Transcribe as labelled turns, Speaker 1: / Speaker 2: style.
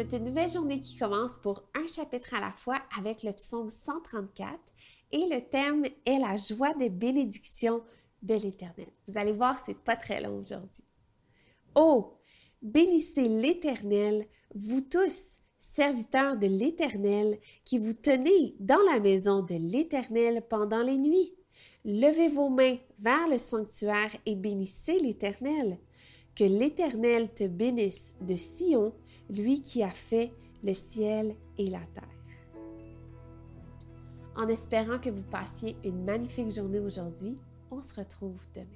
Speaker 1: C'est une nouvelle journée qui commence pour un chapitre à la fois avec le psaume 134 et le thème est la joie des bénédictions de l'Éternel. Vous allez voir, c'est pas très long aujourd'hui. Oh, bénissez l'Éternel, vous tous, serviteurs de l'Éternel, qui vous tenez dans la maison de l'Éternel pendant les nuits. Levez vos mains vers le sanctuaire et bénissez l'Éternel. Que l'Éternel te bénisse de Sion, lui qui a fait le ciel et la terre. En espérant que vous passiez une magnifique journée aujourd'hui, on se retrouve demain.